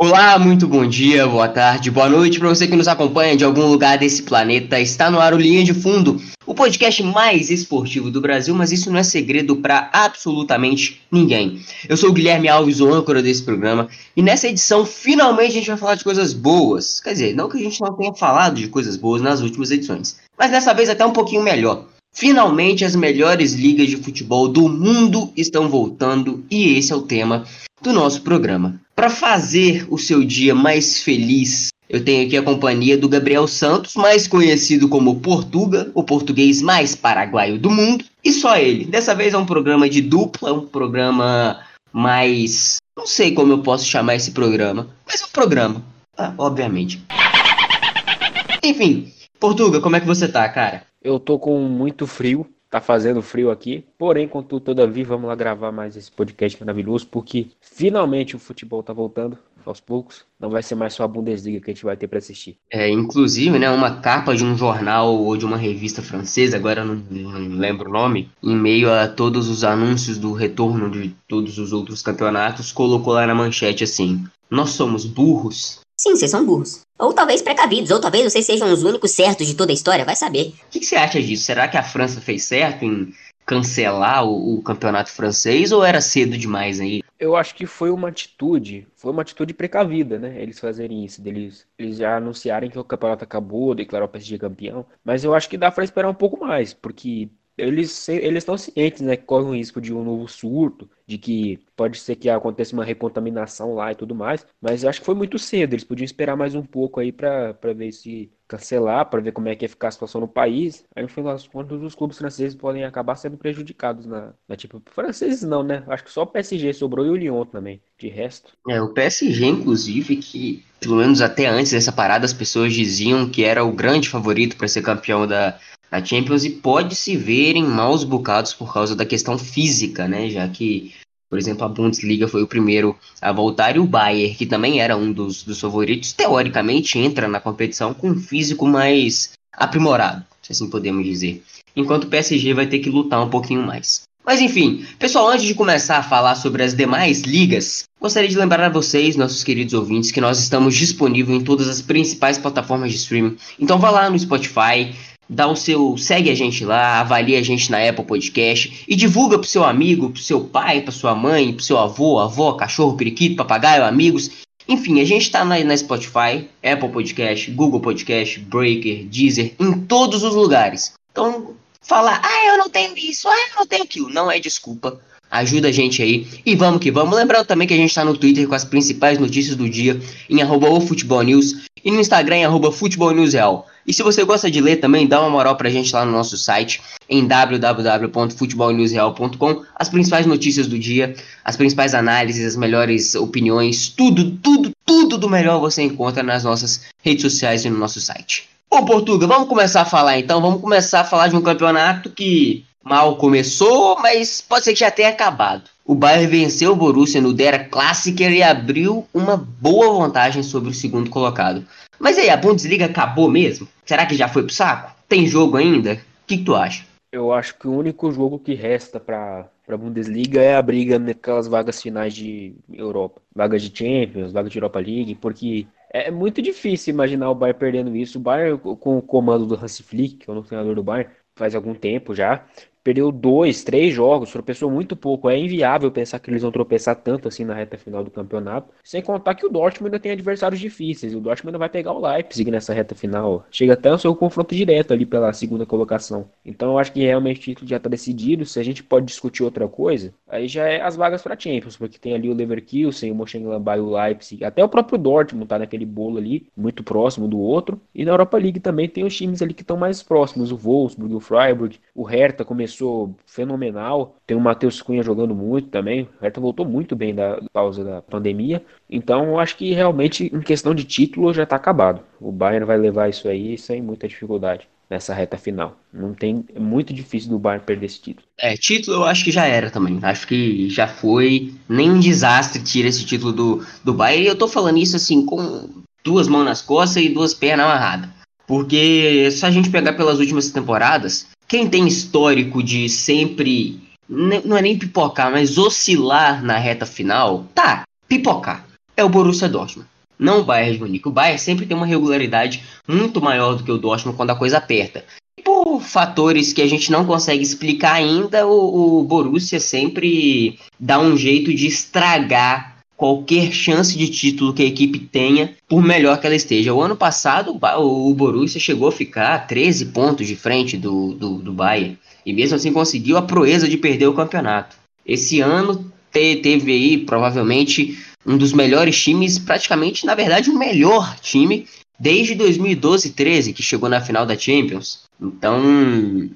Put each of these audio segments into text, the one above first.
Olá, muito bom dia, boa tarde, boa noite para você que nos acompanha de algum lugar desse planeta. Está no ar o Linha de Fundo, o podcast mais esportivo do Brasil, mas isso não é segredo para absolutamente ninguém. Eu sou o Guilherme Alves, o âncora desse programa, e nessa edição finalmente a gente vai falar de coisas boas. Quer dizer, não que a gente não tenha falado de coisas boas nas últimas edições, mas dessa vez até um pouquinho melhor. Finalmente as melhores ligas de futebol do mundo estão voltando e esse é o tema do nosso programa. Para fazer o seu dia mais feliz, eu tenho aqui a companhia do Gabriel Santos, mais conhecido como Portuga, o português mais paraguaio do mundo, e só ele. Dessa vez é um programa de dupla, um programa mais. Não sei como eu posso chamar esse programa, mas é um programa, ah, obviamente. Enfim, Portuga, como é que você tá, cara? Eu tô com muito frio, Tá fazendo frio aqui, porém, contudo, todavia, vamos lá gravar mais esse podcast maravilhoso, porque finalmente o futebol tá voltando aos poucos. Não vai ser mais só a Bundesliga que a gente vai ter para assistir. É, inclusive, né, uma capa de um jornal ou de uma revista francesa, agora não, não lembro o nome, em meio a todos os anúncios do retorno de todos os outros campeonatos, colocou lá na manchete assim: Nós somos burros, Sim, vocês são burros. Ou talvez precavidos, ou talvez vocês sejam os únicos certos de toda a história, vai saber. O que, que, você acha disso? Será que a França fez certo em cancelar o, o, campeonato francês ou era cedo demais aí? Eu acho que foi uma atitude, foi uma atitude precavida, né? Eles fazerem isso, deles, eles já anunciarem que o campeonato acabou, declarar o PSG campeão. Mas eu acho que dá para esperar um pouco mais, porque eles eles estão cientes, né, que corre o risco de um novo surto, de que pode ser que aconteça uma recontaminação lá e tudo mais, mas eu acho que foi muito cedo, eles podiam esperar mais um pouco aí para ver se cancelar, para ver como é que ia ficar a situação no país. Aí no final das contas os clubes franceses podem acabar sendo prejudicados na, na tipo, franceses não, né? Acho que só o PSG sobrou e o Lyon também, de resto. É, o PSG inclusive que pelo menos até antes dessa parada as pessoas diziam que era o grande favorito para ser campeão da a Champions e pode se ver em maus bocados por causa da questão física, né? Já que, por exemplo, a Bundesliga foi o primeiro a voltar e o Bayern, que também era um dos, dos favoritos, teoricamente entra na competição com um físico mais aprimorado, se assim podemos dizer. Enquanto o PSG vai ter que lutar um pouquinho mais. Mas enfim, pessoal, antes de começar a falar sobre as demais ligas, gostaria de lembrar a vocês, nossos queridos ouvintes, que nós estamos disponíveis em todas as principais plataformas de streaming. Então vá lá no Spotify, dá o seu, segue a gente lá, avalia a gente na Apple Podcast e divulga pro seu amigo, pro seu pai, pra sua mãe, pro seu avô, avó, cachorro, periquito, papagaio, amigos. Enfim, a gente tá na, na Spotify, Apple Podcast, Google Podcast, Breaker, Deezer, em todos os lugares. Então, falar, ah, eu não tenho isso, ah, eu não tenho aquilo, não é desculpa. Ajuda a gente aí e vamos que vamos. Lembrando também que a gente está no Twitter com as principais notícias do dia em arroba News e no Instagram em arroba Futebol News Real. E se você gosta de ler também, dá uma moral pra gente lá no nosso site em www.futebolnewsreal.com. As principais notícias do dia, as principais análises, as melhores opiniões, tudo, tudo, tudo do melhor você encontra nas nossas redes sociais e no nosso site. Ô Portuga, vamos começar a falar então. Vamos começar a falar de um campeonato que mal começou, mas pode ser que já tenha acabado. O Bayern venceu o Borussia no Dera Klassiker e abriu uma boa vantagem sobre o segundo colocado. Mas aí, a Bundesliga acabou mesmo? Será que já foi pro saco? Tem jogo ainda? O que, que tu acha? Eu acho que o único jogo que resta para a Bundesliga é a briga naquelas vagas finais de Europa. Vagas de Champions, vagas de Europa League, porque é muito difícil imaginar o Bayern perdendo isso. O Bayern, com o comando do Hansi Flick, que é o treinador do Bayern, faz algum tempo já, perdeu dois, três jogos, tropeçou muito pouco. É inviável pensar que eles vão tropeçar tanto assim na reta final do campeonato. Sem contar que o Dortmund ainda tem adversários difíceis. O Dortmund ainda vai pegar o Leipzig nessa reta final. Chega até o seu confronto direto ali pela segunda colocação. Então eu acho que realmente o título já está decidido. Se a gente pode discutir outra coisa, aí já é as vagas para Champions, porque tem ali o Leverkusen, o Mönchengladbach e o Leipzig. Até o próprio Dortmund tá naquele bolo ali, muito próximo do outro. E na Europa League também tem os times ali que estão mais próximos. O Wolfsburg, o Freiburg, o Hertha começou começou fenomenal. Tem o Matheus Cunha jogando muito também. O Hertha voltou muito bem da pausa da pandemia. Então, eu acho que realmente, em questão de título, já está acabado. O Bayern vai levar isso aí sem muita dificuldade nessa reta final. Não tem, é muito difícil do Bayern perder esse título. É, título eu acho que já era também. Acho que já foi. Nem um desastre tira esse título do, do Bayern. E eu tô falando isso assim com duas mãos nas costas e duas pernas amarradas. Porque se a gente pegar pelas últimas temporadas, quem tem histórico de sempre não é nem pipocar, mas oscilar na reta final, tá, pipocar. É o Borussia Dortmund. Não o Bayern de Munique. O Bayern sempre tem uma regularidade muito maior do que o Dortmund quando a coisa aperta. Por fatores que a gente não consegue explicar ainda, o, o Borussia sempre dá um jeito de estragar qualquer chance de título que a equipe tenha, por melhor que ela esteja. O ano passado, o Borussia chegou a ficar 13 pontos de frente do, do, do Bayern, e mesmo assim conseguiu a proeza de perder o campeonato. Esse ano te, teve aí, provavelmente, um dos melhores times, praticamente, na verdade, o melhor time desde 2012-13, que chegou na final da Champions. Então,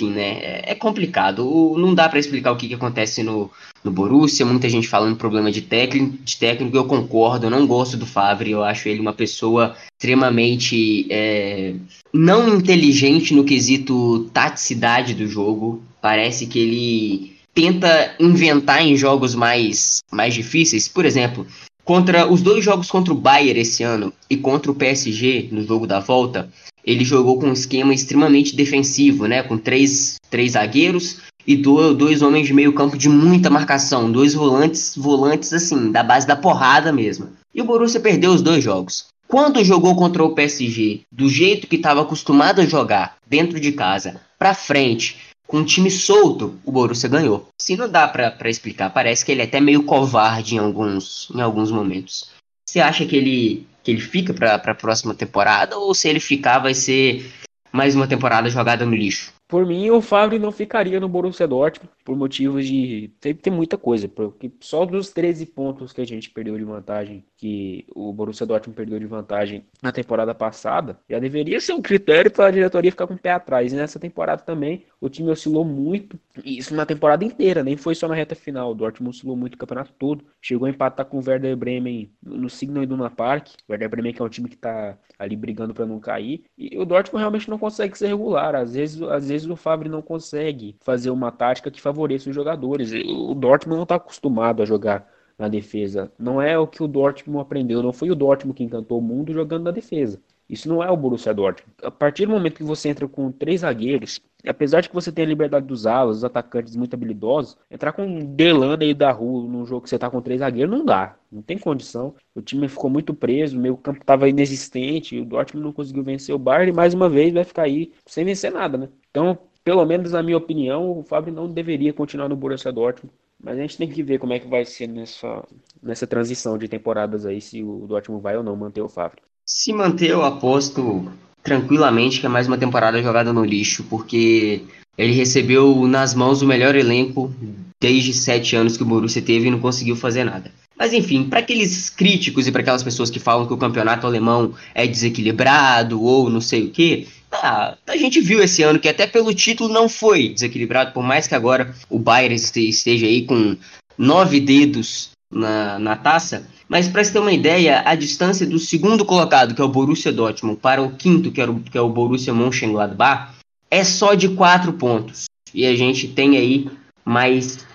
enfim, né? É, é complicado. Não dá para explicar o que, que acontece no, no Borussia. Muita gente falando problema de técnico, de técnico. Eu concordo. Eu não gosto do Favre. Eu acho ele uma pessoa extremamente é, não inteligente no quesito taticidade do jogo. Parece que ele tenta inventar em jogos mais, mais difíceis. Por exemplo, contra os dois jogos contra o Bayern esse ano e contra o PSG no jogo da volta, ele jogou com um esquema extremamente defensivo, né? Com três, três zagueiros e dois homens de meio campo de muita marcação, dois volantes, volantes assim, da base da porrada mesmo. E o Borussia perdeu os dois jogos. Quando jogou contra o PSG, do jeito que estava acostumado a jogar, dentro de casa, para frente, com um time solto, o Borussia ganhou. Se não dá para explicar, parece que ele é até meio covarde em alguns, em alguns momentos. Você acha que ele que ele fica para a próxima temporada ou se ele ficar vai ser mais uma temporada jogada no lixo? Por mim, o Favre não ficaria no Borussia Dortmund por motivos de. Tem, tem muita coisa, porque só dos 13 pontos que a gente perdeu de vantagem, que o Borussia Dortmund perdeu de vantagem na temporada passada, já deveria ser um critério para a diretoria ficar com o pé atrás. E nessa temporada também, o time oscilou muito, isso na temporada inteira, nem foi só na reta final. O Dortmund oscilou muito o campeonato todo. Chegou a empatar com o Werder Bremen no Signal Iduna Park. O Werder Bremen que é um time que está ali brigando para não cair. E o Dortmund realmente não consegue ser regular. Às vezes, às vezes o Favre não consegue fazer uma tática que favoreça os jogadores. O Dortmund não está acostumado a jogar na defesa. Não é o que o Dortmund aprendeu. Não foi o Dortmund que encantou o mundo jogando na defesa. Isso não é o Borussia Dortmund. A partir do momento que você entra com três zagueiros, apesar de que você tenha a liberdade dos alas, os atacantes muito habilidosos, entrar com um Delano da rua num jogo que você tá com três zagueiros não dá. Não tem condição. O time ficou muito preso, o meio campo tava inexistente, o Dortmund não conseguiu vencer o Bayern e mais uma vez vai ficar aí sem vencer nada, né? Então, pelo menos na minha opinião, o Fábio não deveria continuar no Borussia Dortmund. Mas a gente tem que ver como é que vai ser nessa, nessa transição de temporadas aí, se o Dortmund vai ou não manter o Fábio. Se manter, eu aposto tranquilamente que é mais uma temporada jogada no lixo, porque ele recebeu nas mãos o melhor elenco desde sete anos que o Borussia teve e não conseguiu fazer nada. Mas enfim, para aqueles críticos e para aquelas pessoas que falam que o campeonato alemão é desequilibrado ou não sei o que, ah, a gente viu esse ano que até pelo título não foi desequilibrado, por mais que agora o Bayern esteja aí com nove dedos na, na taça. Mas para você ter uma ideia, a distância do segundo colocado, que é o Borussia Dortmund, para o quinto, que, era o, que é o Borussia Mönchengladbach, é só de quatro pontos. E a gente tem aí mais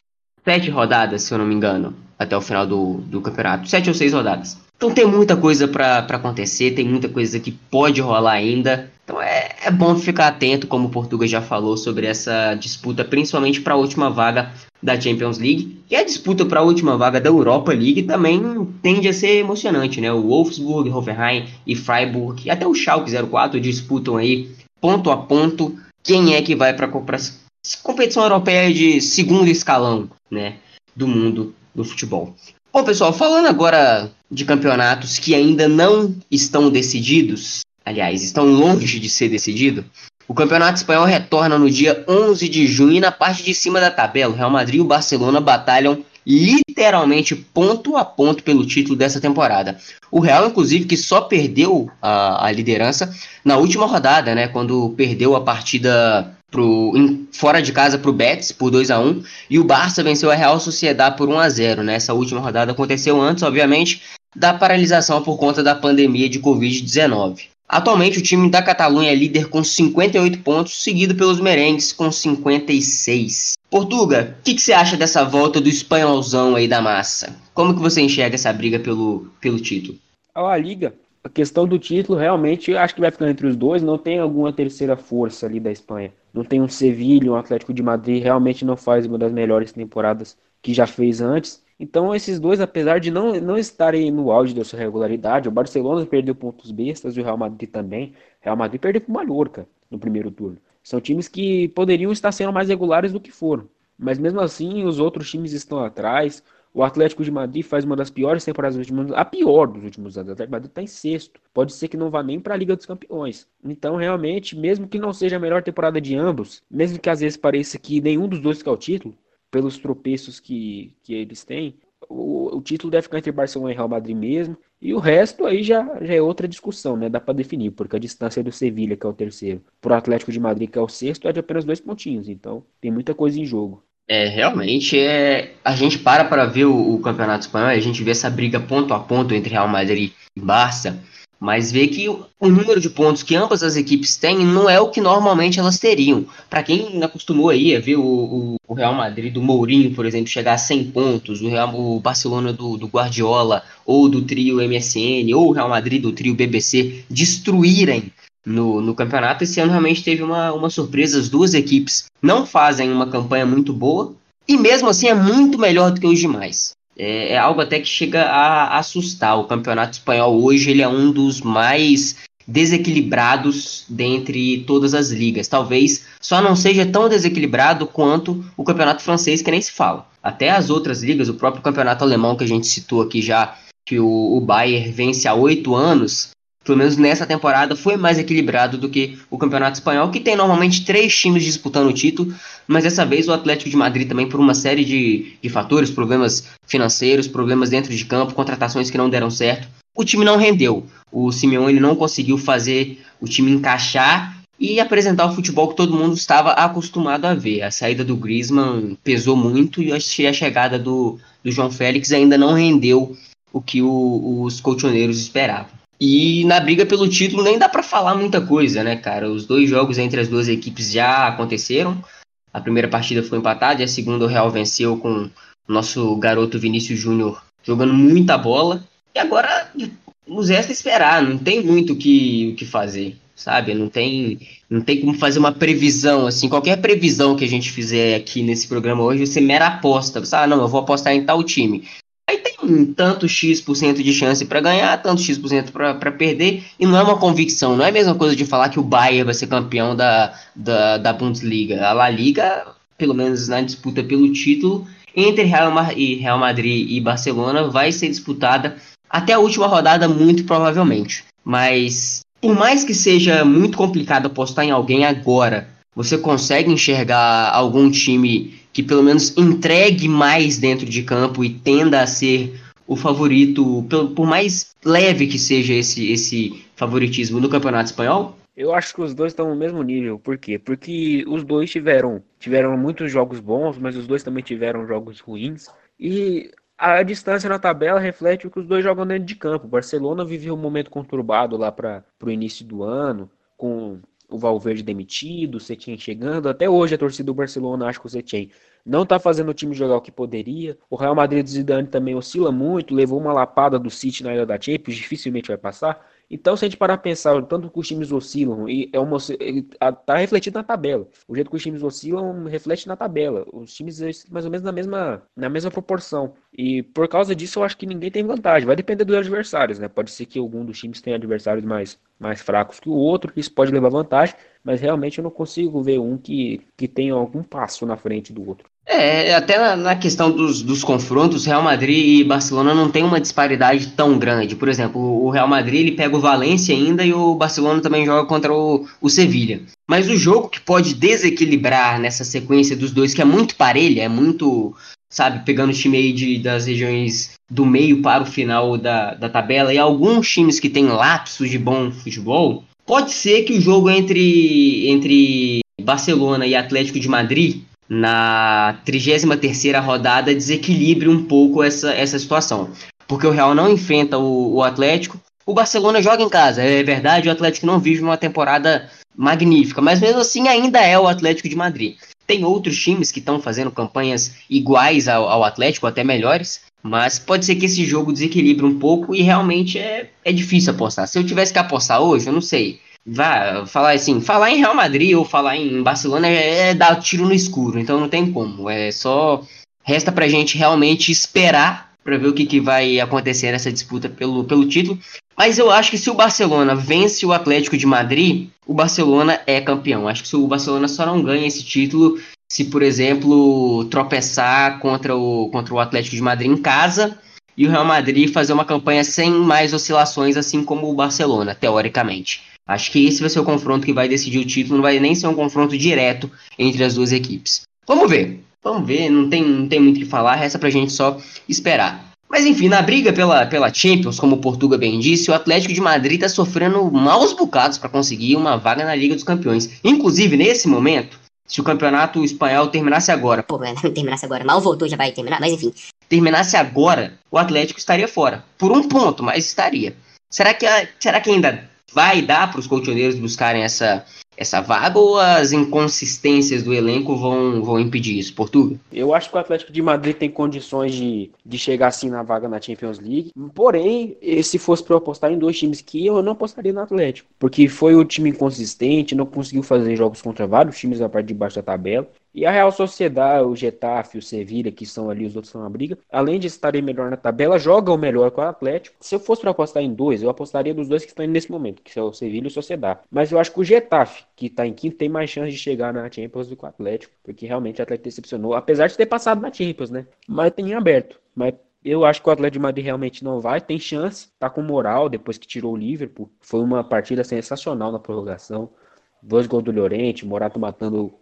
sete rodadas, se eu não me engano, até o final do, do campeonato. Sete ou seis rodadas. Então tem muita coisa para acontecer, tem muita coisa que pode rolar ainda. Então é, é bom ficar atento, como o Portugal já falou, sobre essa disputa, principalmente para a última vaga da Champions League. E a disputa para a última vaga da Europa League também tende a ser emocionante, né? O Wolfsburg, Hoffenheim e Freiburg, e até o Schalke 04 disputam aí ponto a ponto quem é que vai para a competição europeia de segundo escalão, né, do mundo do futebol. Bom, pessoal, falando agora de campeonatos que ainda não estão decididos, aliás, estão longe de ser decidido. O Campeonato Espanhol retorna no dia 11 de junho e na parte de cima da tabela, o Real Madrid e o Barcelona batalham literalmente ponto a ponto pelo título dessa temporada. O Real, inclusive, que só perdeu a, a liderança na última rodada, né, quando perdeu a partida pro, em, fora de casa para o Betis por 2 a 1 e o Barça venceu a Real Sociedade por 1 a 0 Nessa né? última rodada aconteceu antes, obviamente, da paralisação por conta da pandemia de Covid-19. Atualmente, o time da Catalunha é líder com 58 pontos, seguido pelos merengues com 56. Portuga, o que, você acha dessa volta do espanholzão aí da massa? Como que você enxerga essa briga pelo, pelo título? A Liga, a questão do título realmente acho que vai ficar entre os dois, não tem alguma terceira força ali da Espanha. Não tem um Sevilha, um Atlético de Madrid, realmente não faz uma das melhores temporadas que já fez antes. Então, esses dois, apesar de não, não estarem no auge da sua regularidade, o Barcelona perdeu pontos bestas e o Real Madrid também. O Real Madrid perdeu para o Mallorca no primeiro turno. São times que poderiam estar sendo mais regulares do que foram. Mas mesmo assim, os outros times estão atrás. O Atlético de Madrid faz uma das piores temporadas dos últimos anos, a pior dos últimos anos. O Atlético de Madrid está em sexto. Pode ser que não vá nem para a Liga dos Campeões. Então, realmente, mesmo que não seja a melhor temporada de ambos, mesmo que às vezes pareça que nenhum dos dois quer o título, pelos tropeços que, que eles têm, o, o, título deve ficar entre Barcelona e Real Madrid mesmo. E o resto aí já, já é outra discussão, né? Dá para definir, porque a distância do Sevilha, que é o terceiro, para o Atlético de Madrid, que é o sexto, é de apenas dois pontinhos. Então, tem muita coisa em jogo. É, realmente, é, a gente para para ver o, o, Campeonato Espanhol a gente vê essa briga ponto a ponto entre Real Madrid e Barça, mas vê que o, o número de pontos que ambas as equipes têm não é o que normalmente elas teriam. Para quem acostumou aí a ver o, o, Real Madrid do Mourinho, por exemplo, chegar a 100 pontos, o, Real, o Barcelona do, do Guardiola, ou do trio MSN, ou o Real Madrid do trio BBC destruírem no, no campeonato. Esse ano realmente teve uma, uma surpresa. As duas equipes não fazem uma campanha muito boa e mesmo assim é muito melhor do que os demais. É, é algo até que chega a, assustar. O campeonato espanhol hoje ele é um dos mais desequilibrados dentre todas as ligas. Talvez só não seja tão desequilibrado quanto o campeonato francês, que nem se fala. Até as outras ligas, o próprio campeonato alemão que a gente citou aqui já, que o, o Bayern vence há oito anos, pelo menos nessa temporada, foi mais equilibrado do que o Campeonato Espanhol, que tem normalmente três times disputando o título, mas dessa vez o Atlético de Madrid também, por uma série de, de fatores, problemas financeiros, problemas dentro de campo, contratações que não deram certo, o time não rendeu. O Simeone não conseguiu fazer o time encaixar e apresentar o futebol que todo mundo estava acostumado a ver. A saída do Griezmann pesou muito e a chegada do, do João Félix ainda não rendeu o que o, os colchoneiros esperavam. E na briga pelo título nem dá para falar muita coisa, né, cara? Os dois jogos entre as duas equipes já aconteceram. A primeira partida foi empatada e a segunda o Real venceu com o nosso garoto Vinícius Júnior jogando muita bola. E agora nos resta esperar, não tem muito o que, que fazer, sabe? Não tem, não tem como fazer uma previsão, assim, qualquer previsão que a gente fizer aqui nesse programa hoje, você mera aposta. Você, ah, não, eu vou apostar em tal time. Tanto X% de chance para ganhar, tanto X% para perder, e não é uma convicção, não é a mesma coisa de falar que o Bayern vai ser campeão da, da, da Bundesliga. A La Liga, pelo menos na disputa pelo título, entre Real, e Real Madrid e Barcelona, vai ser disputada até a última rodada, muito provavelmente. Mas, por mais que seja muito complicado apostar em alguém agora, você consegue enxergar algum time que pelo menos entregue mais dentro de campo e tenda a ser o favorito, por mais leve que seja esse, esse favoritismo no Campeonato Espanhol? Eu acho que os dois estão no mesmo nível. Por quê? Porque os dois tiveram, tiveram muitos jogos bons, mas os dois também tiveram jogos ruins. E a distância na tabela reflete o que os dois jogam dentro de campo. O Barcelona viveu um momento conturbado lá para o início do ano, com o Valverde demitido, o Setien chegando. Até hoje a torcida do Barcelona acha que o Setien não está fazendo o time jogar o que poderia. O Real Madrid do Zidane também oscila muito, levou uma lapada do City na ilha da Champions, dificilmente vai passar. Então, se a gente parar a pensar, tanto que os times oscilam, e é uma, tá refletido na tabela. O jeito que os times oscilam reflete na tabela. Os times mais ou menos na mesma, na mesma proporção. E por causa disso, eu acho que ninguém tem vantagem. Vai depender dos adversários, né? Pode ser que algum dos times tenha adversários mais, mais fracos que o outro, isso pode levar vantagem, mas realmente eu não consigo ver um que, que tenha algum passo na frente do outro. É, até na, na questão dos, dos, confrontos, Real Madrid e Barcelona não tem uma disparidade tão grande. Por exemplo, o Real Madrid ele pega o Valência ainda e o Barcelona também joga contra o, o Sevilha. Mas o jogo que pode desequilibrar nessa sequência dos dois, que é muito parelha, é muito, sabe, pegando o time aí de, das regiões do meio para o final da, da tabela, e alguns times que têm lapsos de bom futebol, pode ser que o jogo entre, entre Barcelona e Atlético de Madrid na 33ª rodada desequilibre um pouco essa, essa situação. Porque o Real não enfrenta o, o Atlético, o Barcelona joga em casa, é verdade, o Atlético não vive uma temporada magnífica, mas mesmo assim ainda é o Atlético de Madrid. Tem outros times que estão fazendo campanhas iguais ao, ao, Atlético, até melhores, mas pode ser que esse jogo desequilibre um pouco e realmente é, é difícil apostar. Se eu tivesse que apostar hoje, eu não sei. Vá, falar assim, falar em Real Madrid ou falar em Barcelona é, é dar tiro no escuro, então não tem como. É só resta pra gente realmente esperar para ver o que, que vai acontecer nessa disputa pelo, pelo título. Mas eu acho que se o Barcelona vence o Atlético de Madrid, o Barcelona é campeão. Acho que o Barcelona só não ganha esse título se, por exemplo, tropeçar contra o, contra o Atlético de Madrid em casa e o Real Madrid fazer uma campanha sem mais oscilações, assim como o Barcelona, teoricamente. Acho que esse vai ser o confronto que vai decidir o título, não vai nem ser um confronto direto entre as duas equipes. Vamos ver. Vamos ver, não tem, não tem muito o que falar, resta pra gente só esperar. Mas enfim, na briga pela, pela Champions, como o Portuga bem disse, o Atlético de Madrid está sofrendo maus bocados para conseguir uma vaga na Liga dos Campeões. Inclusive, nesse momento, se o campeonato espanhol terminasse agora. Pô, terminasse agora. Mal voltou, já vai terminar, mas enfim. Terminasse agora, o Atlético estaria fora. Por um ponto, mas estaria. Será que, será que ainda vai dar para os colchoneiros buscarem essa, essa vaga ou as inconsistências do elenco vão, vão impedir isso, Portugal? Eu acho que o Atlético de Madrid tem condições de, de chegar assim na vaga na Champions League. Porém, se fosse para eu apostar em dois times que eu não apostaria no Atlético, porque foi o time inconsistente, não conseguiu fazer jogos contra vários times da parte de baixo da tabela. E a Real Sociedade, o Getafe, o Sevilla, que são ali os outros estão na briga, além de estarem melhor na tabela, jogam melhor com o Atlético. Se eu fosse para apostar em dois, eu apostaria dos dois que estão nesse momento, que são o Sevilla e o Sociedade. Mas eu acho que o Getafe, que está em quinto, tem mais chance de chegar na Champions do que o Atlético, porque realmente o Atlético decepcionou, apesar de ter passado na Champions, né? Mas tem aberto. Mas eu acho que o Atlético de Madrid realmente não vai, tem chance, tá com moral depois que tirou o Liverpool. Foi uma partida sensacional na prorrogação. Dois gols do Llorente, Morato matando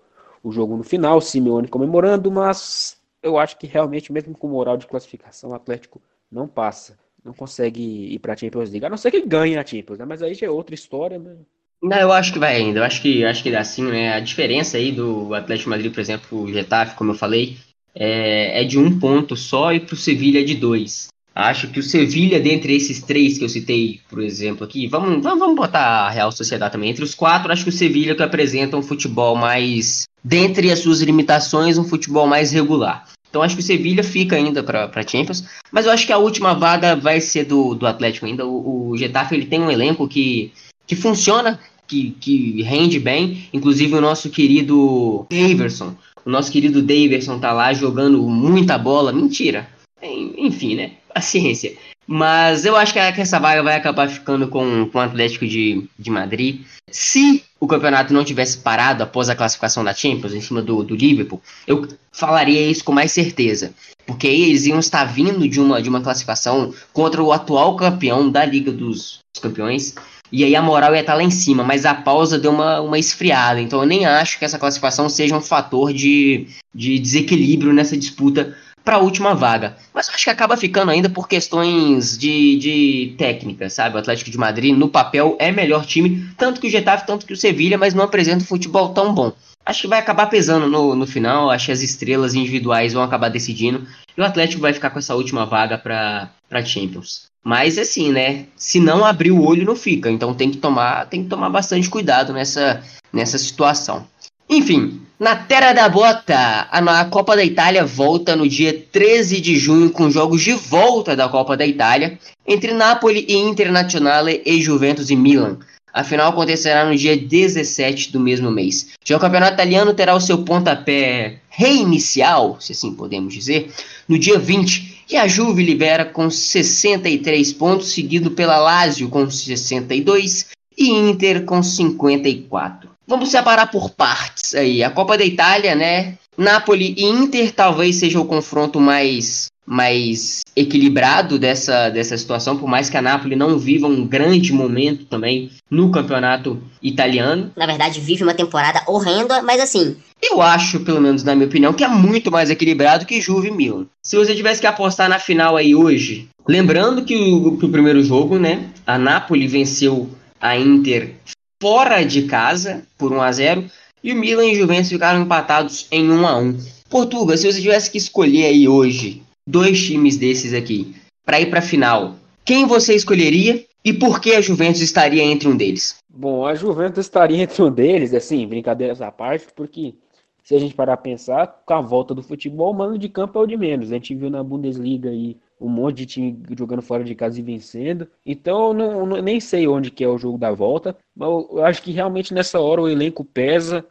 o jogo no final, Simeone comemorando, mas eu acho que realmente, mesmo com moral de classificação, o Atlético não passa. Não consegue ir para a Champions League. A não ser que ganhe a Champions, né? Mas aí já é outra história, né? Não, eu acho que vai ainda. Eu acho que acho que dá assim, né? A diferença aí do Atlético Madrid, por exemplo, o Getafe, como eu falei, é, é de um ponto só e para o Sevilha de dois. Acho que o Sevilha, dentre esses três que eu citei, por exemplo, aqui, vamos, vamos botar a Real Sociedade também. Entre os quatro, acho que o Sevilha que apresenta um futebol mais, dentre as suas limitações, um futebol mais regular. Então acho que o Sevilha fica ainda para Champions, mas eu acho que a última vaga vai ser do, do Atlético ainda. O, o Getafe ele tem um elenco que, que funciona, que, que rende bem, inclusive o nosso querido Daverson. O nosso querido Daverson tá lá jogando muita bola. Mentira. Enfim, né? paciência. Mas eu acho que, essa vaga vai acabar ficando com, com o Atlético de, de Madrid. Se o campeonato não tivesse parado após a classificação da Champions, em cima do, do Liverpool, eu falaria isso com mais certeza. Porque eles iam estar vindo de uma, de uma classificação contra o atual campeão da Liga dos, dos Campeões. E aí a moral ia estar lá em cima, mas a pausa deu uma, uma esfriada. Então eu nem acho que essa classificação seja um fator de, de desequilíbrio nessa disputa para a última vaga. Mas acho que acaba ficando ainda por questões de, de técnica, sabe? O Atlético de Madrid, no papel, é melhor time, tanto que o Getafe, tanto que o Sevilha, mas não apresenta futebol tão bom. Acho que vai acabar pesando no, no final, acho que as estrelas individuais vão acabar decidindo, e o Atlético vai ficar com essa última vaga para Champions. Mas assim, né? Se não abrir o olho, não fica. Então tem que tomar, tem que tomar bastante cuidado nessa, nessa situação. Enfim, na Terra da Bota, a Copa da Itália volta no dia 13 de junho com jogos de volta da Copa da Itália entre Napoli e Internazionale e Juventus e Milan. A final acontecerá no dia 17 do mesmo mês. Já o campeonato italiano terá o seu pontapé reinicial, se assim podemos dizer, no dia 20, e a Juve libera com 63 pontos, seguido pela Lazio com 62 e Inter com 54. Vamos separar por partes aí. A Copa da Itália, né? Napoli e Inter talvez seja o confronto mais mais equilibrado dessa, dessa situação, por mais que a Napoli não viva um grande momento também no campeonato italiano. Na verdade, vive uma temporada horrenda, mas assim. Eu acho, pelo menos na minha opinião, que é muito mais equilibrado que Juve e Milan. Se você tivesse que apostar na final aí hoje, lembrando que o, que o primeiro jogo, né, a Napoli venceu a Inter fora de casa por 1 a 0 e o Milan e o Juventus ficaram empatados em 1 a 1. Portugal, se você tivesse que escolher aí hoje dois times desses aqui para ir para a final, quem você escolheria e por que a Juventus estaria entre um deles? Bom, a Juventus estaria entre um deles, assim, brincadeiras à parte, porque se a gente parar a pensar, com a volta do futebol, o mano de campo é o de menos. A gente viu na Bundesliga aí um monte de time jogando fora de casa e vencendo. Então, não, não, nem sei onde que é o jogo da volta, mas eu, acho que realmente nessa hora o elenco pesa,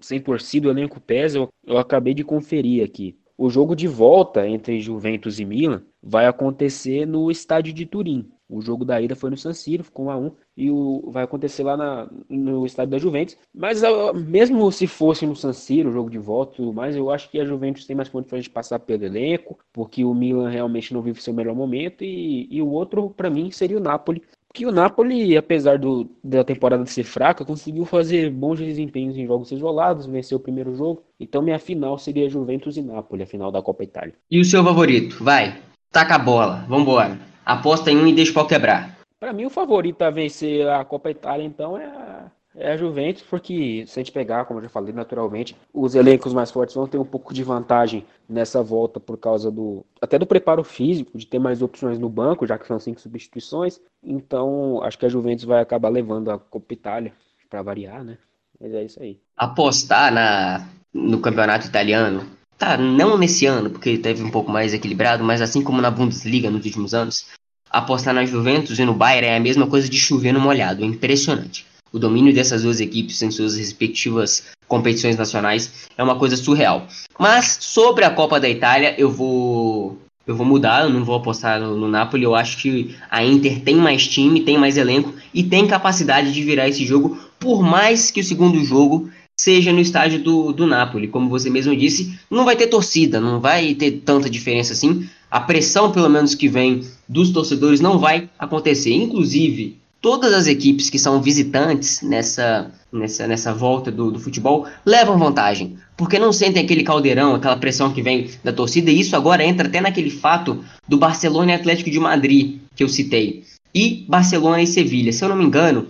sem torcida o elenco pesa. Eu, eu acabei de conferir aqui. O jogo de volta entre Juventus e Milan vai acontecer no estádio de Turim. O jogo da ida foi no San Siro, ficou 1 a 1 e o, vai acontecer lá na, no estádio da Juventus. Mas mesmo se fosse no San Siro, o jogo de volta tudo mais, eu acho que a Juventus tem mais condições de passar pelo elenco, porque o Milan realmente não vive seu melhor momento. E, e o outro, para mim, seria o Napoli. Que o Napoli, apesar do, da temporada ser fraca, conseguiu fazer bons desempenhos em jogos isolados, venceu o primeiro jogo. Então minha final seria Juventus e Napoli, a final da Copa Itália. E o seu favorito? Vai, taca a bola, vambora aposta em um e deixa o pau quebrar. Para mim, o favorito a vencer a Copa Itália, então, é a, é a Juventus, porque se a gente pegar, como eu já falei, naturalmente, os elencos mais fortes vão ter um pouco de vantagem nessa volta por causa do até do preparo físico, de ter mais opções no banco, já que são cinco substituições. Então, acho que a Juventus vai acabar levando a Copa Itália, para variar, né? Mas é isso aí. Apostar na, no campeonato italiano Tá, não nesse ano, porque teve um pouco mais equilibrado, mas assim como na Bundesliga nos últimos anos, apostar na Juventus e no Bayern é a mesma coisa de chover no molhado, é impressionante. O domínio dessas duas equipes em suas respectivas competições nacionais é uma coisa surreal. Mas sobre a Copa da Itália, eu vou eu vou mudar, eu não vou apostar no, no Napoli. Eu acho que a Inter tem mais time, tem mais elenco e tem capacidade de virar esse jogo, por mais que o segundo jogo seja no estádio do, do Napoli. Como você mesmo disse, não vai ter torcida, não vai ter tanta diferença assim. A pressão, pelo menos, que vem dos torcedores não vai acontecer. Inclusive, todas as equipes que são visitantes nessa, nessa, nessa volta do, do futebol levam vantagem. Porque não sentem aquele caldeirão, aquela pressão que vem da torcida. E isso agora entra até naquele fato do Barcelona e Atlético de Madrid, que eu citei. E Barcelona e Sevilha. Se eu não me engano,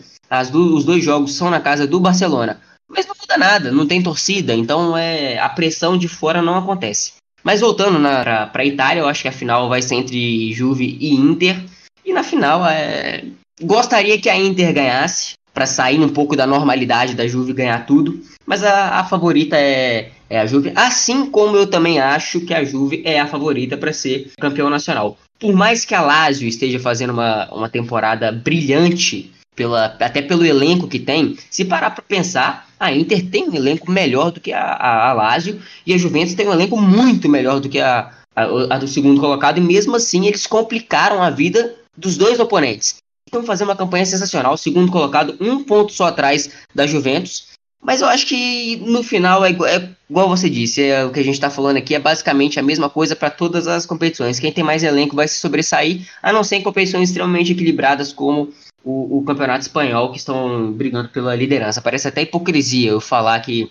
do, os dois jogos são na casa do Barcelona. Mas não muda nada, não tem torcida, então é a pressão de fora não acontece. Mas voltando para a Itália, eu acho que a final vai ser entre Juve e Inter. E na final, é... gostaria que a Inter ganhasse, para sair um pouco da normalidade da Juve ganhar tudo. Mas a, a favorita é, é, a Juve, assim como eu também acho que a Juve é a favorita para ser campeão nacional. Por mais que a Lazio esteja fazendo uma, uma temporada brilhante pela, até pelo elenco que tem, se parar para pensar, a Inter tem um elenco melhor do que a, a, a Lazio e a Juventus tem um elenco muito melhor do que a, a, a, do segundo colocado, e mesmo assim eles complicaram a vida dos dois oponentes. Estão fazendo uma campanha sensacional, segundo colocado um ponto só atrás da Juventus, mas eu acho que no final é igual, é igual você disse, é, o que a gente está falando aqui é basicamente a mesma coisa para todas as competições. Quem tem mais elenco vai se sobressair, a não ser em competições extremamente equilibradas como o, o campeonato espanhol que estão brigando pela liderança. Parece até hipocrisia eu falar que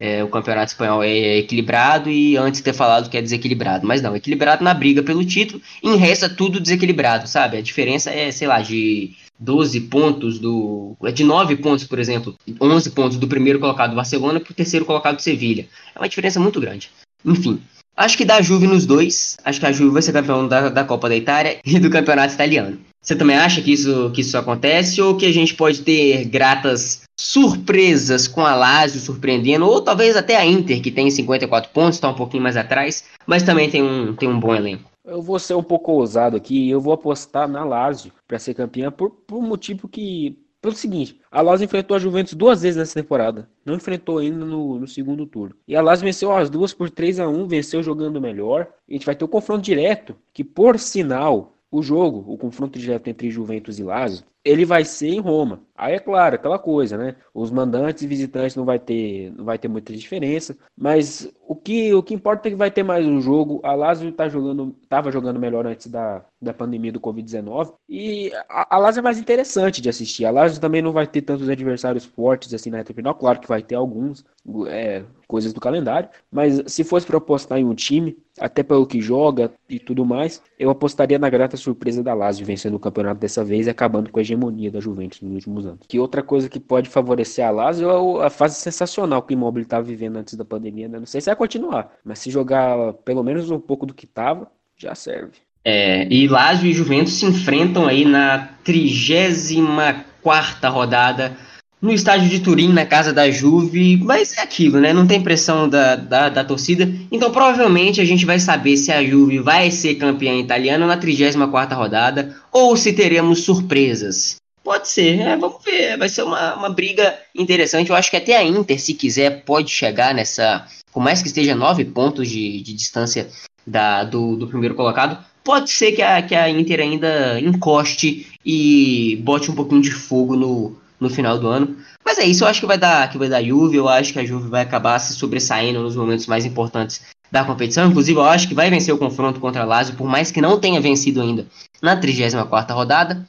é, o campeonato espanhol é equilibrado e antes ter falado que é desequilibrado. Mas não, equilibrado na briga pelo título, em resta tudo desequilibrado, sabe? A diferença é, sei lá, de 12 pontos do. É de 9 pontos, por exemplo, 11 pontos do primeiro colocado do Barcelona para o terceiro colocado do Sevilha. É uma diferença muito grande. Enfim, acho que dá Juve nos dois. Acho que a Juve vai ser campeão da, da Copa da Itália e do campeonato italiano. Você também acha que isso, que isso acontece ou que a gente pode ter gratas surpresas com a Lazio surpreendendo, ou talvez até a Inter, que tem 54 pontos, está um pouquinho mais atrás, mas também tem um, tem um bom elenco? Eu vou ser um pouco ousado aqui, eu vou apostar na Lazio para ser campeã por, por um motivo que pelo seguinte, a Lazio enfrentou a Juventus duas vezes nessa temporada. Não enfrentou ainda no, no segundo turno. E a Lazio venceu as duas por 3 a 1 venceu jogando melhor. A gente vai ter o um confronto direto, que por sinal, o jogo, o confronto direto entre Juventus e Lazio, ele vai ser em Roma. Aí é claro, aquela coisa, né? Os mandantes e visitantes não vai ter, não vai ter muita diferença, mas o que, o que importa é que vai ter mais um jogo. A Lazio tá jogando, tava jogando melhor antes da, da pandemia do Covid-19 e a, a Lazio é mais interessante de assistir. A Lazio também não vai ter tantos adversários fortes assim na reta final, claro que vai ter alguns, é, coisas do calendário, mas se fosse para apostar em um time, até pelo que joga e tudo mais, eu apostaria na grata surpresa da Lazio vencendo o campeonato dessa vez e acabando com a hegemonia da Juventus nos últimos anos. Que outra coisa que pode favorecer a Lazio é a fase sensacional que o Immobile estava vivendo antes da pandemia, né? Não sei se vai continuar, mas se jogar pelo menos um pouco do que estava, já serve. É, e Lazio e Juventus se enfrentam aí na 34 quarta rodada no estádio de Turim, na casa da Juve, mas é aquilo, né? Não tem pressão da, da, da, torcida. Então, provavelmente, a gente vai saber se a Juve vai ser campeã italiana na 34 rodada ou se teremos surpresas. Pode ser, é, vamos ver. Vai ser uma, uma briga interessante. Eu acho que até a Inter, se quiser, pode chegar nessa. Por mais que esteja nove pontos de, de distância da, do, do primeiro colocado, pode ser que a, que a Inter ainda encoste e bote um pouquinho de fogo no, no final do ano. Mas é isso, eu acho que vai dar que vai dar Juve, eu acho que a Juve vai acabar se sobressaindo nos momentos mais importantes da competição. Inclusive, eu acho que vai vencer o confronto contra a Lazio, por mais que não tenha vencido ainda na 34ª rodada.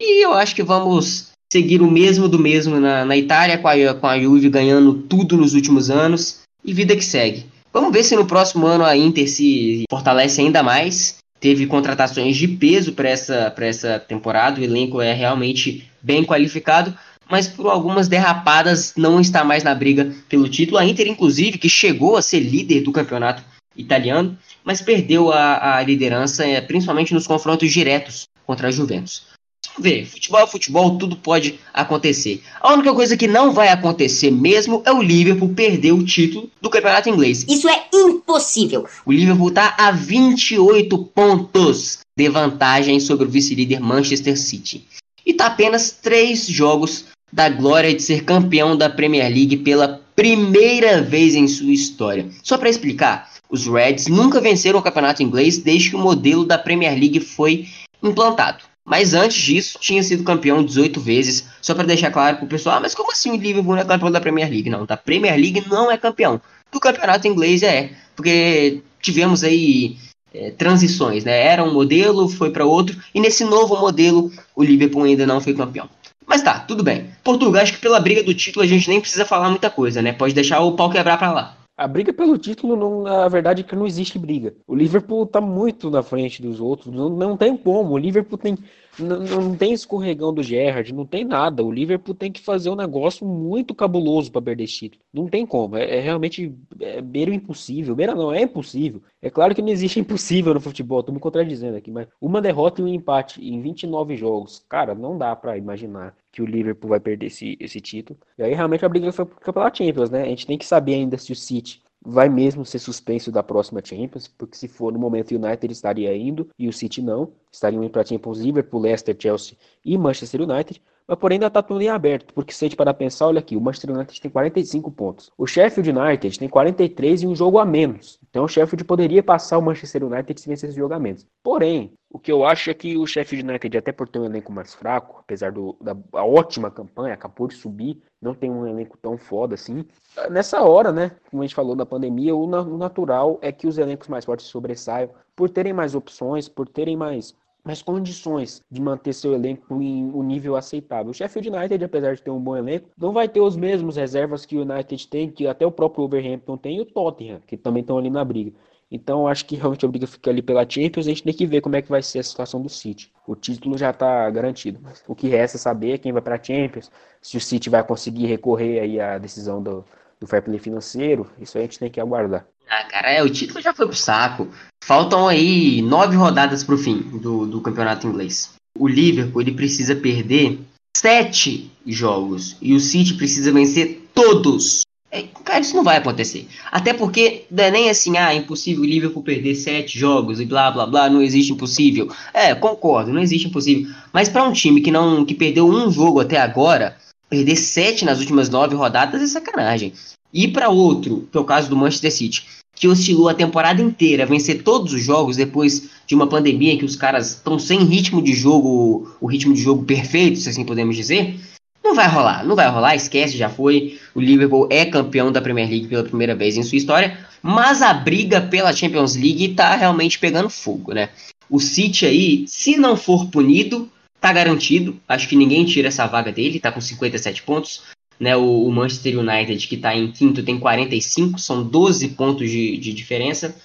E eu acho que vamos seguir o mesmo do mesmo na, na Itália, com a, com a Juve ganhando tudo nos últimos anos. E vida que segue. Vamos ver se no próximo ano a Inter se fortalece ainda mais. Teve contratações de peso para essa, essa temporada, o elenco é realmente bem qualificado mas por algumas derrapadas não está mais na briga pelo título. A Inter, inclusive, que chegou a ser líder do campeonato italiano, mas perdeu a, a liderança, é, principalmente nos confrontos diretos contra a Juventus. Vamos ver, futebol é futebol, tudo pode acontecer. A única coisa que não vai acontecer mesmo é o Liverpool perder o título do campeonato inglês. Isso é impossível. O Liverpool está a 28 pontos de vantagem sobre o vice-líder Manchester City. E está apenas três jogos da glória de ser campeão da Premier League pela primeira vez em sua história. Só para explicar, os Reds nunca venceram o campeonato inglês desde que o modelo da Premier League foi implantado. Mas antes disso, tinha sido campeão 18 vezes, só para deixar claro para o pessoal, ah, mas como assim o Liverpool não é campeão da Premier League? Não, da Premier League não é campeão. Do campeonato inglês é, porque tivemos aí é, transições, né? Era um modelo, foi para outro, e nesse novo modelo o Liverpool ainda não foi campeão. Mas tá, tudo bem. Portugal, acho que pela briga do título a gente nem precisa falar muita coisa, né? Pode deixar o pau quebrar pra lá. A briga pelo título, não, na verdade, é que não existe briga. O Liverpool tá muito na frente dos outros. Não, não tem como. O Liverpool tem não, tem escorregão do Gerrard, não tem nada. O Liverpool tem que fazer um negócio muito cabuloso para perder esse título. Não tem como. É, é realmente é beira impossível. Beira não, é impossível. É claro que não existe impossível no futebol, tô me contradizendo aqui, mas uma derrota e um empate em 29 jogos, cara, não dá para imaginar que o Liverpool vai perder esse, esse título. E aí realmente a briga foi pro Campeonato Champions, né? A gente tem que saber ainda se o City vai mesmo ser suspenso da próxima Champions, porque se for no momento o United estaria indo e o City não, estariam indo para Champions Liverpool, Leicester, Chelsea e Manchester United, mas porém ainda está tudo em aberto, porque se a gente parar pensar, olha aqui, o Manchester United tem 45 pontos, o Sheffield United tem 43 e um jogo a menos, então o Sheffield poderia passar o Manchester United se vencer esse jogo a menos. Porém, o que eu acho é que o Sheffield United, até por ter um elenco mais fraco, apesar do, da ótima campanha, acabou de subir, não tem um elenco tão foda assim. Nessa hora, né, como a gente falou da pandemia, o, natural é que os elencos mais fortes sobressaiam por terem mais opções, por terem mais mais condições de manter seu elenco em um nível aceitável. O Sheffield United, apesar de ter um bom elenco, não vai ter os mesmos reservas que o United tem, que até o próprio Wolverhampton tem e o Tottenham, que também estão ali na briga. Então, acho que realmente a briga fica ali pela Champions. A gente tem que ver como é que vai ser a situação do City. O título já está garantido. O que resta saber é quem vai para a Champions, se o City vai conseguir recorrer aí à decisão do, do fair play financeiro. Isso a gente tem que aguardar. Ah, cara, é, o título já foi pro saco. Faltam aí nove rodadas pro fim do, do campeonato inglês. O Liverpool ele precisa perder sete jogos e o City precisa vencer todos é, cara, isso não vai acontecer. Até porque não é nem assim, ah, é impossível o Liverpool perder sete jogos e blá blá blá, não existe impossível. É, concordo, não existe impossível. Mas para um time que não que perdeu um jogo até agora, perder sete nas últimas nove rodadas é sacanagem. E para outro, que é o caso do Manchester City, que oscilou a temporada inteira, vencer todos os jogos depois de uma pandemia que os caras estão sem ritmo de jogo, o ritmo de jogo perfeito, se assim podemos dizer não vai rolar, não vai rolar, esquece, já foi. O Liverpool é campeão da Premier League pela primeira vez em sua história, mas a briga pela Champions League tá realmente pegando fogo, né? O City aí, se não for punido, tá garantido. Acho que ninguém tira essa vaga dele, tá com 57 pontos. Né, o, o Manchester United, que está em quinto, tem 45, são 12 pontos de, de diferença.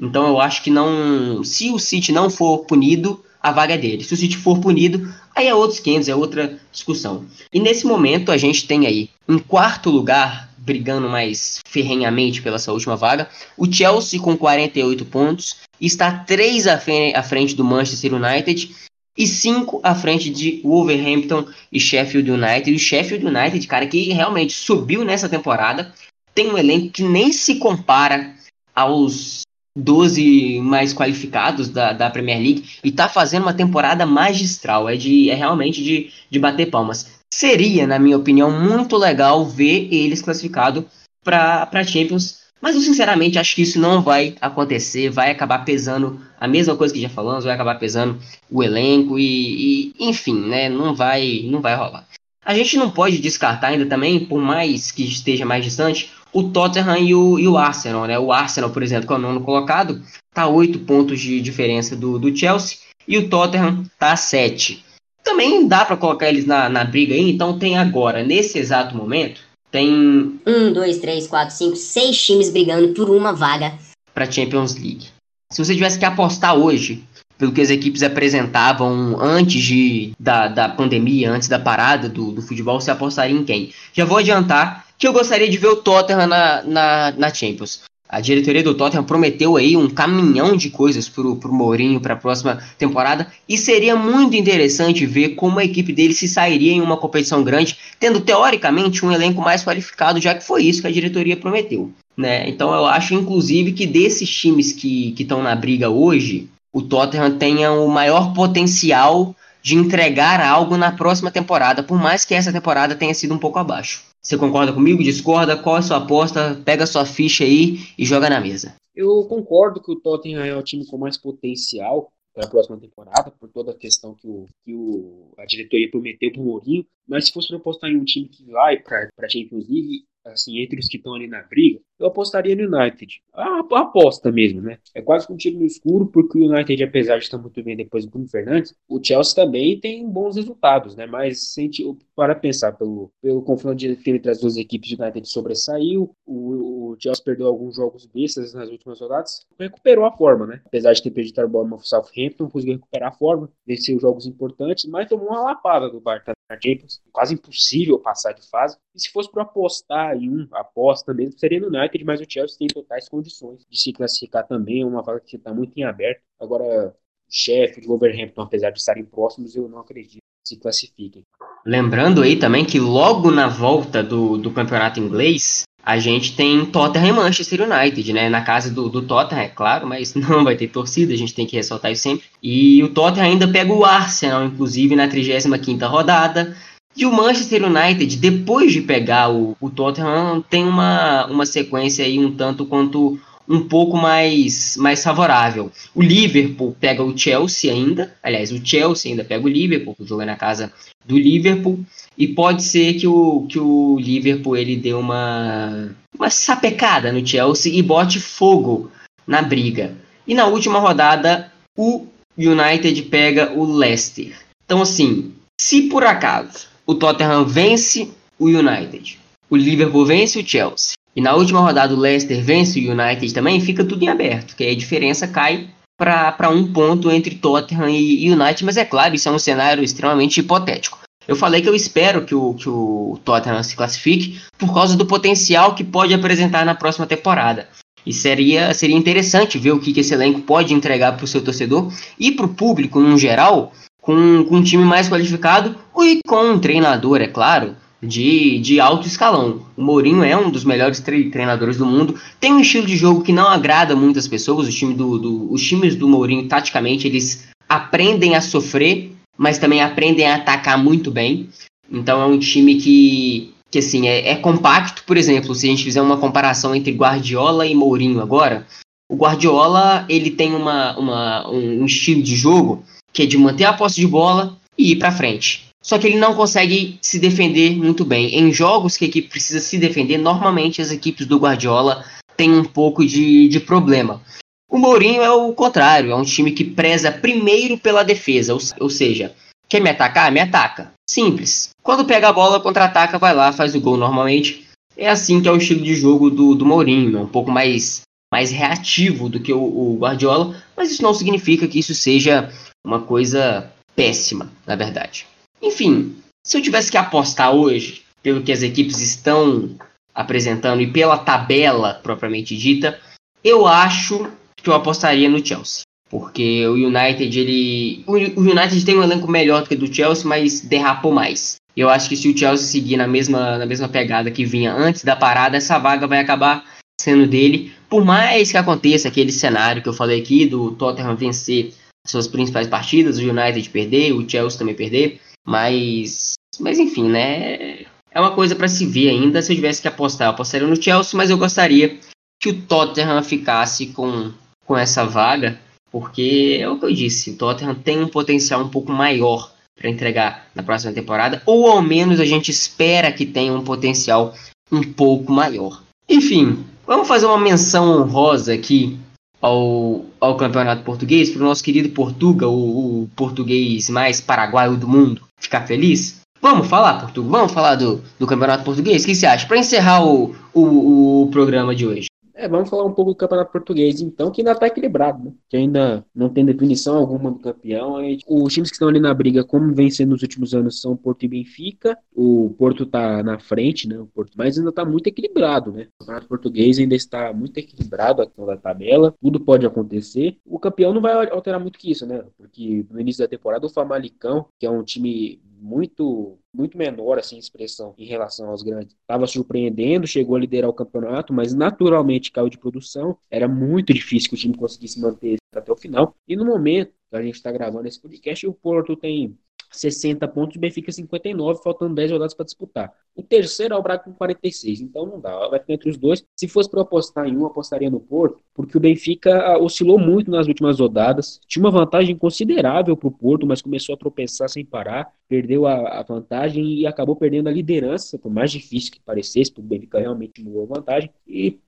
Então eu acho que não. Se o City não for punido, a vaga é dele. Se o City for punido, aí é outros 500, é outra discussão. E nesse momento a gente tem aí, em quarto lugar, brigando mais ferrenhamente pela sua última vaga, o Chelsea com 48 pontos, está 3 à frente do Manchester United e 5 à frente de Wolverhampton e Sheffield United. O Sheffield United, cara, que realmente subiu nessa temporada, tem um elenco que nem se compara aos 12 mais qualificados da, da Premier League e tá fazendo uma temporada magistral. É, de, é realmente de, de bater palmas. Seria, na minha opinião, muito legal ver eles classificados para Champions mas eu sinceramente acho que isso não vai acontecer, vai acabar pesando a mesma coisa que já falamos, vai acabar pesando o elenco e, e, enfim, né, não vai, não vai rolar. A gente não pode descartar ainda também, por mais que esteja mais distante, o Tottenham e o, e o Arsenal, né? O Arsenal, por exemplo, que é o nono colocado, tá oito pontos de diferença do, do Chelsea e o Tottenham tá sete. Também dá para colocar eles na, na briga aí, então tem agora, nesse exato momento, tem. Um, dois, três, quatro, cinco, seis times brigando por uma vaga para Champions League. Se você tivesse que apostar hoje, pelo que as equipes apresentavam antes de, da, da pandemia, antes da parada do, do futebol, você apostaria em quem? Já vou adiantar que eu gostaria de ver o Tottenham na, na, na Champions. A diretoria do Tottenham prometeu aí um caminhão de coisas pro, pro Mourinho para a próxima temporada e seria muito interessante ver como a equipe dele se sairia em uma competição grande, tendo teoricamente um elenco mais qualificado, já que foi isso que a diretoria prometeu. Né? Então eu acho inclusive que desses times que estão na briga hoje, o Tottenham tenha o maior potencial de entregar algo na próxima temporada, por mais que essa temporada tenha sido um pouco abaixo. Você concorda comigo? Discorda? Qual é a sua aposta? Pega a sua ficha aí e joga na mesa. Eu concordo que o Tottenham é o time com mais potencial para a próxima temporada, por toda a questão que, o, que o, a diretoria prometeu para o Mourinho. Mas se fosse para apostar em um time que vai para a Champions League, assim, entre os que estão ali na briga, eu apostaria no United. A, a aposta mesmo, né? É quase um tiro no escuro, porque o United, apesar de estar muito bem depois do Bruno Fernandes, o Chelsea também tem bons resultados, né? Mas se a gente para pensar pelo, pelo confronto de entre as duas equipes, o United sobressaiu, o, o Chelsea perdeu alguns jogos bestas nas últimas rodadas, recuperou a forma, né? Apesar de ter perdido o Bournemouth Southampton, conseguiu recuperar a forma, venceu jogos importantes, mas tomou uma lapada do Barça na Champions, quase impossível passar de fase. E se fosse para apostar em um, aposta mesmo, seria no United, mas o Chelsea tem totais condições de se classificar também, é uma vaga que está muito em aberto. Agora, Sheffield, Wolverhampton, apesar de estarem próximos, eu não acredito que se classifiquem. Lembrando aí também que logo na volta do, do campeonato inglês, a gente tem Tottenham e Manchester United, né? Na casa do, do Tottenham, é claro, mas não vai ter torcida, a gente tem que ressaltar isso sempre. E o Tottenham ainda pega o Arsenal, inclusive, na 35ª rodada. E o Manchester United, depois de pegar o, o Tottenham, tem uma, uma sequência aí um tanto quanto um pouco mais, mais favorável. O Liverpool pega o Chelsea ainda, aliás, o Chelsea ainda pega o Liverpool, o jogo é na casa do Liverpool, e pode ser que o, que o Liverpool ele dê uma, uma sapecada no Chelsea e bote fogo na briga. E na última rodada, o United pega o Leicester. Então, assim, se por acaso o Tottenham vence o United. O Liverpool vence o Chelsea. E na última rodada o Leicester vence o United também, fica tudo em aberto, que aí a diferença cai para um ponto entre Tottenham e United, mas é claro, isso é um cenário extremamente hipotético. Eu falei que eu espero que o, que o Tottenham se classifique por causa do potencial que pode apresentar na próxima temporada. E seria, seria interessante ver o que, que esse elenco pode entregar para o seu torcedor e para o público no geral, com, com um time mais qualificado e com um treinador, é claro, de, de alto escalão. O Mourinho é um dos melhores tre treinadores do mundo, tem um estilo de jogo que não agrada muitas pessoas. O time do, do, os times do Mourinho, taticamente, eles aprendem a sofrer, mas também aprendem a atacar muito bem. Então é um time que, que assim, é, é compacto, por exemplo, se a gente fizer uma comparação entre Guardiola e Mourinho agora, o Guardiola ele tem uma, uma, um estilo de jogo que é de manter a posse de bola e ir para frente. Só que ele não consegue se defender muito bem. Em jogos que a equipe precisa se defender, normalmente as equipes do Guardiola têm um pouco de, de problema. O Mourinho é o contrário, é um time que preza primeiro pela defesa, ou, ou seja, quer me atacar? Me ataca. Simples. Quando pega a bola, contra-ataca, vai lá, faz o gol normalmente. É assim que é o estilo de jogo do, do Mourinho, é um pouco mais, mais reativo do que o, o Guardiola, mas isso não significa que isso seja uma coisa péssima, na verdade. Enfim, se eu tivesse que apostar hoje, pelo que as equipes estão apresentando e pela tabela propriamente dita, eu acho que eu apostaria no Chelsea. Porque o United, ele. O United tem um elenco melhor do que o do Chelsea, mas derrapou mais. Eu acho que se o Chelsea seguir na mesma, na mesma pegada que vinha antes da parada, essa vaga vai acabar sendo dele. Por mais que aconteça aquele cenário que eu falei aqui, do Tottenham vencer suas principais partidas, o United perder, o Chelsea também perder. Mas. Mas enfim, né? É uma coisa para se ver ainda. Se eu tivesse que apostar, eu apostaria no Chelsea, mas eu gostaria que o Tottenham ficasse com, com essa vaga, porque é o que eu disse, o Tottenham tem um potencial um pouco maior para entregar na próxima temporada, ou ao menos a gente espera que tenha um potencial um pouco maior. Enfim, vamos fazer uma menção honrosa aqui ao, ao campeonato português, para o nosso querido Portugal, o, o, português mais paraguaio do mundo, ficar feliz. Vamos falar, Portugal? Vamos falar do, do campeonato português? O que você acha? Para encerrar o, o, o programa de hoje. É, vamos falar um pouco do Campeonato Português, então, que ainda está equilibrado, né? Que ainda não tem definição alguma do campeão. Os times que estão ali na briga, como vem sendo nos últimos anos, são Porto e Benfica. O Porto está na frente, né? O Porto, mas ainda está muito equilibrado, né? O Campeonato Português ainda está muito equilibrado aqui na tabela. Tudo pode acontecer. O campeão não vai alterar muito que isso, né? Porque no início da temporada, o Famalicão, que é um time muito muito menor assim expressão em relação aos grandes. Estava surpreendendo, chegou a liderar o campeonato, mas naturalmente caiu de produção. Era muito difícil que o time conseguisse manter até o final. E no momento que a gente está gravando esse podcast, o Porto tem 60 pontos, o Benfica 59, faltando 10 rodadas para disputar. O terceiro é o Braga com 46, então não dá, vai ficar entre os dois. Se fosse para apostar em um, apostaria no Porto, porque o Benfica ah, oscilou muito nas últimas rodadas, tinha uma vantagem considerável para o Porto, mas começou a tropeçar sem parar, perdeu a, a, vantagem e acabou perdendo a liderança, por mais difícil que parecesse, porque o Benfica realmente mudou a vantagem. E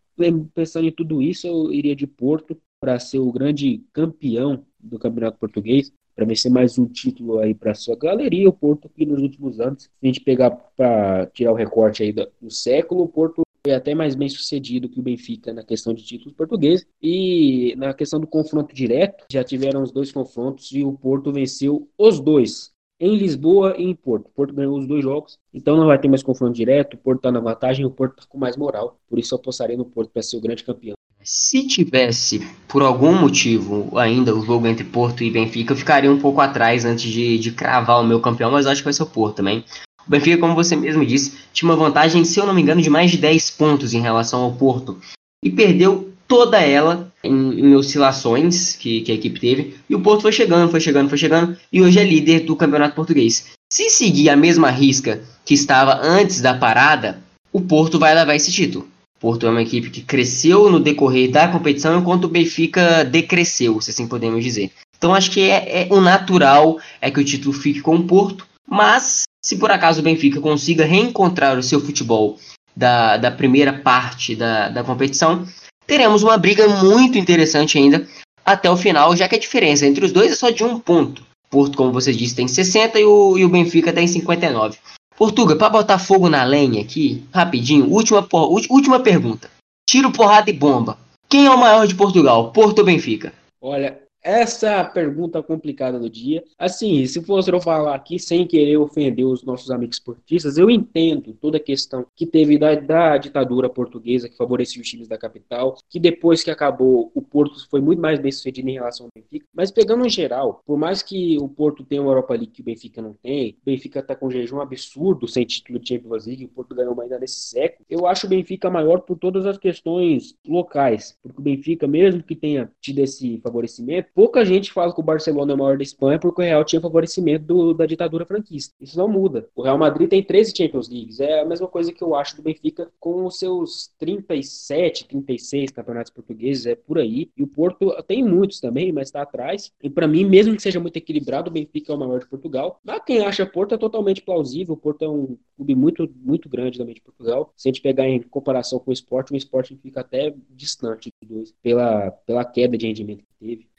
pensando em tudo isso, eu iria de Porto para ser o grande campeão do Campeonato Português para vencer mais um título aí para sua galeria. O Porto, que nos últimos anos, se a gente pegar para tirar o recorte aí do, do século, o Porto foi até mais bem sucedido que o Benfica na questão de títulos portugueses. E na questão do confronto direto, já tiveram os dois confrontos e o Porto venceu os dois. Em Lisboa e em Porto. O Porto ganhou os dois jogos, então não vai ter mais confronto direto. O Porto está na vantagem o Porto está com mais moral. Por isso eu apostaria no Porto para ser o grande campeão. Se tivesse, por algum motivo, ainda o jogo entre Porto e Benfica, eu ficaria um pouco atrás antes de, de cravar o meu campeão, mas acho que vai ser o Porto também. O Benfica, como você mesmo disse, tinha uma vantagem, se eu não me engano, de mais de 10 pontos em relação ao Porto. E perdeu toda ela em, em oscilações que, que, a equipe teve. E o Porto foi chegando, foi chegando, foi chegando. E hoje é líder do Campeonato Português. Se seguir a mesma risca que estava antes da parada, o Porto vai levar esse título. Porto é uma equipe que cresceu no decorrer da competição, enquanto o Benfica decresceu, se assim podemos dizer. Então acho que é, é o natural é que o título fique com o Porto, mas se por acaso o Benfica consiga reencontrar o seu futebol da, da primeira parte da, da competição, teremos uma briga muito interessante ainda até o final, já que a diferença entre os dois é só de um ponto. Porto, como você disse, tem 60 e o, e o Benfica tem 59. Portuga, para botar fogo na lenha aqui, rapidinho, última, por, última pergunta. Tiro, porrada e bomba. Quem é o maior de Portugal, Porto ou Benfica? Olha, essa é a pergunta complicada do dia. Assim, se fosse eu falar aqui sem querer ofender os nossos amigos esportistas, eu entendo toda a questão que teve da, da ditadura portuguesa que favorecia os times da capital, que depois que acabou, o Porto foi muito mais bem sucedido em relação ao Benfica. Mas pegando em geral, por mais que o Porto tenha uma Europa League que o Benfica não tem, o Benfica está com um jejum absurdo sem título de Champions League, o Porto ganhou uma ainda nesse século. Eu acho o Benfica maior por todas as questões locais, porque o Benfica, mesmo que tenha tido esse favorecimento, pouca gente fala que o Barcelona é o maior da Espanha porque o Real tinha favorecimento do, da ditadura franquista. Isso não muda. O Real Madrid tem 13 Champions Leagues. É a mesma coisa que eu acho do Benfica com os seus 37, 36 campeonatos portugueses. É por aí. E o Porto tem muitos também, mas está atrás. E para mim, mesmo que seja muito equilibrado, o Benfica é o maior de Portugal. Mas quem acha Porto é totalmente plausível. O Porto é um clube muito, muito grande também de Portugal. Se a gente pegar em comparação com o esporte, o esporte fica até distante de dois pela, pela queda de rendimento que teve. O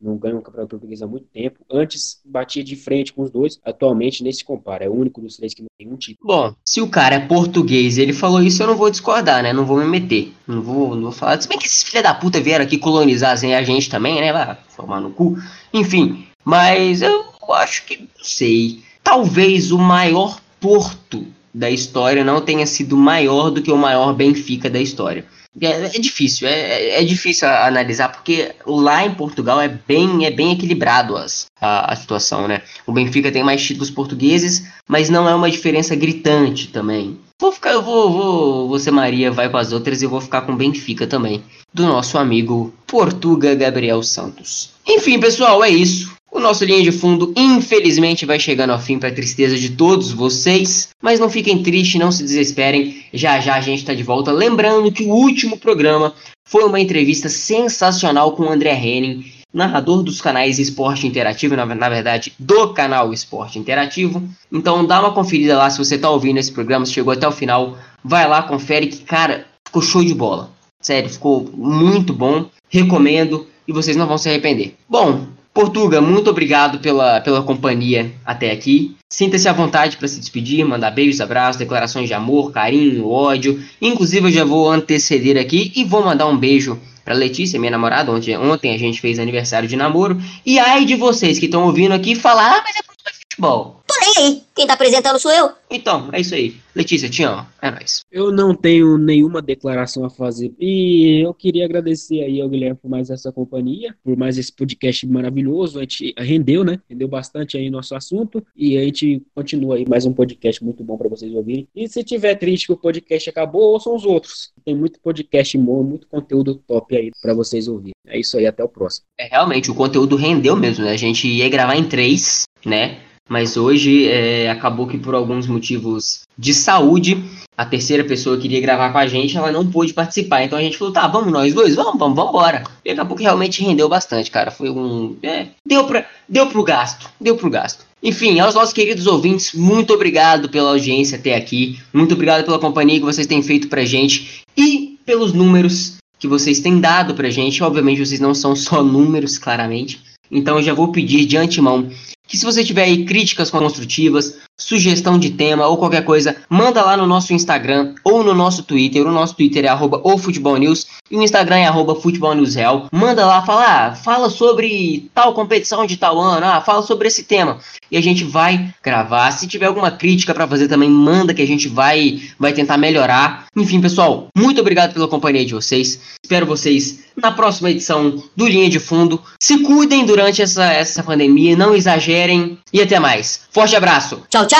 não ganha um campeonato português há muito tempo. Antes batia de frente com os dois, atualmente nem se compara. É o único dos três que não tem um título. Bom, se o cara é português e ele falou isso, eu não vou discordar, né? Não vou me meter. Não vou, não vou falar. Se bem que esses filha da puta vieram aqui colonizar a gente também, né? Vai formar no cu. Enfim, mas eu acho que não sei. Talvez o maior porto da história não tenha sido maior do que o maior Benfica da história. É, é difícil, é, é, difícil analisar, porque lá em Portugal é bem, é bem equilibrado as, a, a situação, né? O Benfica tem mais títulos portugueses, mas não é uma diferença gritante também. Vou ficar, eu vou, vou, você Maria vai com as outras e eu vou ficar com Benfica também, do nosso amigo Portuga Gabriel Santos. Enfim, pessoal, é isso. O nosso linha de fundo, infelizmente, vai chegando ao fim para tristeza de todos vocês. Mas não fiquem tristes, não se desesperem. Já já a gente está de volta. Lembrando que o último programa foi uma entrevista sensacional com o André Henning, narrador dos canais Esporte Interativo, na, na, verdade, do canal Esporte Interativo. Então dá uma conferida lá se você está ouvindo esse programa, se chegou até o final. Vai lá, confere que, cara, ficou show de bola. Sério, ficou muito bom. Recomendo e vocês não vão se arrepender. Bom, Portuga, muito obrigado pela, pela companhia até aqui. Sinta-se à vontade para se despedir, mandar beijos, abraços, declarações de amor, carinho, ódio. Inclusive, eu já vou anteceder aqui e vou mandar um beijo para Letícia, minha namorada. Ontem, ontem a gente fez aniversário de namoro. E ai de vocês que estão ouvindo aqui falar, ah, mas é futebol. Tô nem aí. Quem tá apresentando sou eu. Então, é isso aí. Letícia, te amo. É nóis. Eu não tenho nenhuma declaração a fazer. E eu queria agradecer aí ao Guilherme por mais essa companhia, por mais esse podcast maravilhoso. A gente rendeu, né? Rendeu bastante aí nosso assunto. E a gente continua aí mais um podcast muito bom para vocês ouvirem. E se tiver triste que o podcast acabou, ouçam os outros. Tem muito podcast bom, muito conteúdo top aí para vocês ouvirem. É isso aí, até o próximo. É, realmente, o conteúdo rendeu mesmo, né? A gente ia gravar em três, né? Mas hoje é, acabou que por alguns motivos de saúde, a terceira pessoa que queria gravar com a gente, ela não pôde participar. Então a gente falou, tá, vamos nós dois, vamos, vamos, vamos embora. E acabou que realmente rendeu bastante, cara. Foi um. É, deu, pra, deu pro gasto, deu pro gasto. Enfim, aos nossos queridos ouvintes, muito obrigado pela audiência até aqui. Muito obrigado pela companhia que vocês têm feito pra gente e pelos números que vocês têm dado pra gente. Obviamente, vocês não são só números, claramente. Então eu já vou pedir de antemão que se você tiver aí críticas construtivas, sugestão de tema ou qualquer coisa, manda lá no nosso Instagram ou no nosso Twitter. O nosso Twitter é arroba News e o Instagram é arroba Real. Manda lá, fala, ah, fala sobre tal competição de tal ano, ah, fala sobre esse tema. E a gente vai gravar. Se tiver alguma crítica para fazer também, manda que a gente vai, vai tentar melhorar. Enfim, pessoal, muito obrigado pela companhia de vocês. Espero vocês na próxima edição do Linha de Fundo. Se cuidem durante essa, essa pandemia, não exagerem e até mais. Forte abraço. Tchau, tchau.